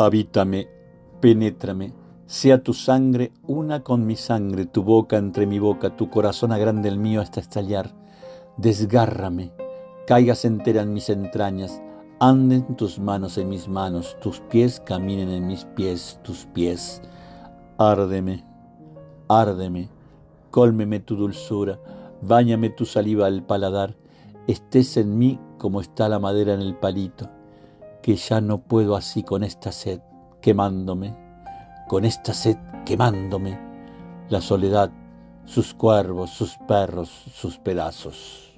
Habítame, penétrame, sea tu sangre una con mi sangre, tu boca entre mi boca, tu corazón agrande el mío hasta estallar. Desgárrame, caigas entera en mis entrañas, anden tus manos en mis manos, tus pies caminen en mis pies, tus pies. Árdeme, árdeme, cólmeme tu dulzura, báñame tu saliva al paladar, estés en mí como está la madera en el palito que ya no puedo así con esta sed quemándome, con esta sed quemándome, la soledad, sus cuervos, sus perros, sus pedazos.